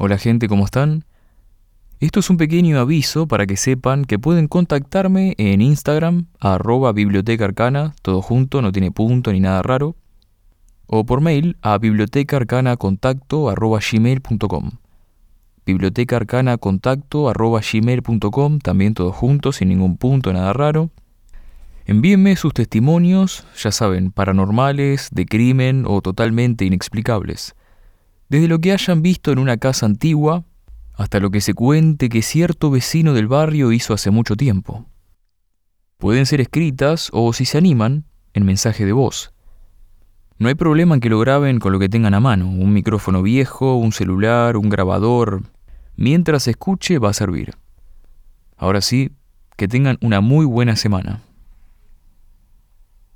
Hola gente, ¿cómo están? Esto es un pequeño aviso para que sepan que pueden contactarme en Instagram, arroba biblioteca arcana, todo junto, no tiene punto ni nada raro, o por mail a bibliotecaarcanacontacto arroba gmail.com. Biblioteca arcana contacto arroba gmail.com, también todo junto, sin ningún punto, nada raro. Envíenme sus testimonios, ya saben, paranormales, de crimen o totalmente inexplicables desde lo que hayan visto en una casa antigua hasta lo que se cuente que cierto vecino del barrio hizo hace mucho tiempo. Pueden ser escritas o, si se animan, en mensaje de voz. No hay problema en que lo graben con lo que tengan a mano, un micrófono viejo, un celular, un grabador. Mientras escuche va a servir. Ahora sí, que tengan una muy buena semana.